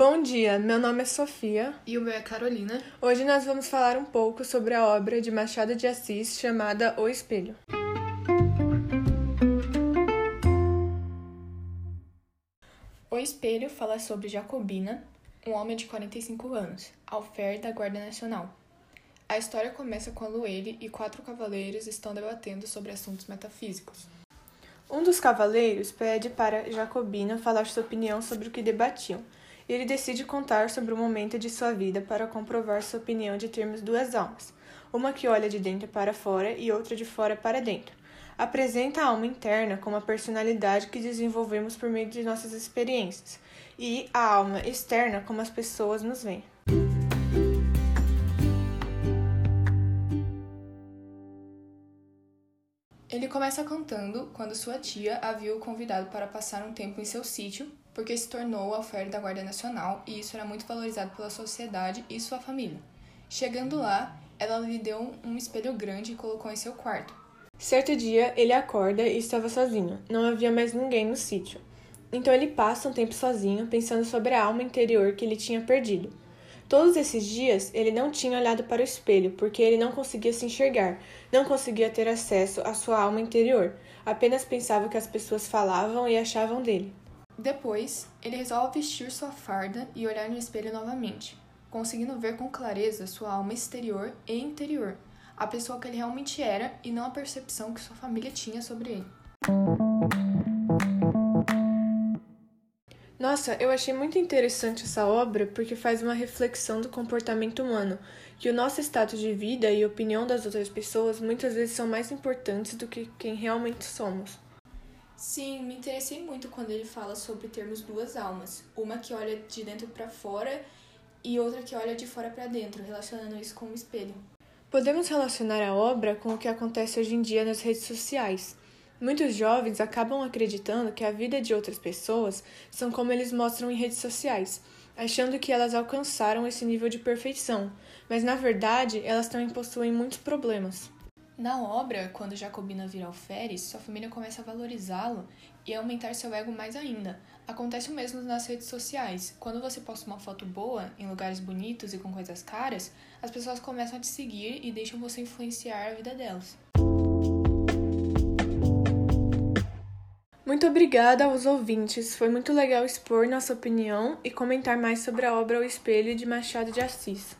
Bom dia, meu nome é Sofia. E o meu é Carolina. Hoje nós vamos falar um pouco sobre a obra de Machado de Assis chamada O Espelho. O Espelho fala sobre Jacobina, um homem de 45 anos, alfer da Guarda Nacional. A história começa quando ele e quatro cavaleiros estão debatendo sobre assuntos metafísicos. Um dos cavaleiros pede para Jacobina falar sua opinião sobre o que debatiam e ele decide contar sobre o momento de sua vida para comprovar sua opinião de termos duas almas, uma que olha de dentro para fora e outra de fora para dentro. Apresenta a alma interna como a personalidade que desenvolvemos por meio de nossas experiências, e a alma externa como as pessoas nos veem. Ele começa cantando quando sua tia havia o convidado para passar um tempo em seu sítio porque se tornou alferre da Guarda Nacional e isso era muito valorizado pela sociedade e sua família. Chegando lá, ela lhe deu um espelho grande e colocou em seu quarto. Certo dia, ele acorda e estava sozinho. Não havia mais ninguém no sítio. Então ele passa um tempo sozinho, pensando sobre a alma interior que ele tinha perdido. Todos esses dias, ele não tinha olhado para o espelho, porque ele não conseguia se enxergar, não conseguia ter acesso à sua alma interior, apenas pensava o que as pessoas falavam e achavam dele. Depois, ele resolve vestir sua farda e olhar no espelho novamente, conseguindo ver com clareza sua alma exterior e interior, a pessoa que ele realmente era e não a percepção que sua família tinha sobre ele. Nossa, eu achei muito interessante essa obra porque faz uma reflexão do comportamento humano, que o nosso status de vida e opinião das outras pessoas muitas vezes são mais importantes do que quem realmente somos. Sim, me interessei muito quando ele fala sobre termos duas almas, uma que olha de dentro para fora e outra que olha de fora para dentro, relacionando isso com o espelho. Podemos relacionar a obra com o que acontece hoje em dia nas redes sociais. Muitos jovens acabam acreditando que a vida de outras pessoas são como eles mostram em redes sociais, achando que elas alcançaram esse nível de perfeição, mas na verdade elas também possuem muitos problemas. Na obra, quando Jacobina vira alferes, sua família começa a valorizá-lo e a aumentar seu ego mais ainda. Acontece o mesmo nas redes sociais. Quando você posta uma foto boa, em lugares bonitos e com coisas caras, as pessoas começam a te seguir e deixam você influenciar a vida delas. Muito obrigada aos ouvintes. Foi muito legal expor nossa opinião e comentar mais sobre a obra O Espelho de Machado de Assis.